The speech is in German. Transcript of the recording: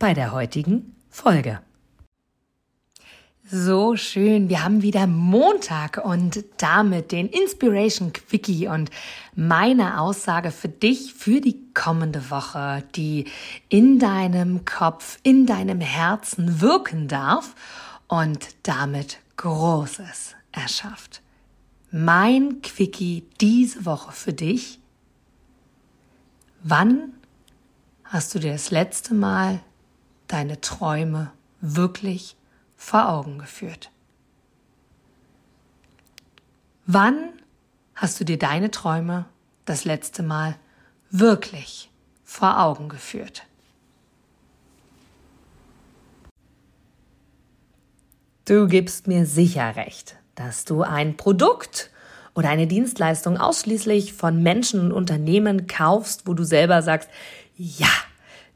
bei der heutigen Folge. So schön, wir haben wieder Montag und damit den Inspiration Quickie und meine Aussage für dich für die kommende Woche, die in deinem Kopf, in deinem Herzen wirken darf und damit Großes erschafft. Mein Quickie diese Woche für dich. Wann hast du dir das letzte Mal deine Träume wirklich vor Augen geführt? Wann hast du dir deine Träume das letzte Mal wirklich vor Augen geführt? Du gibst mir sicher recht, dass du ein Produkt oder eine Dienstleistung ausschließlich von Menschen und Unternehmen kaufst, wo du selber sagst, ja,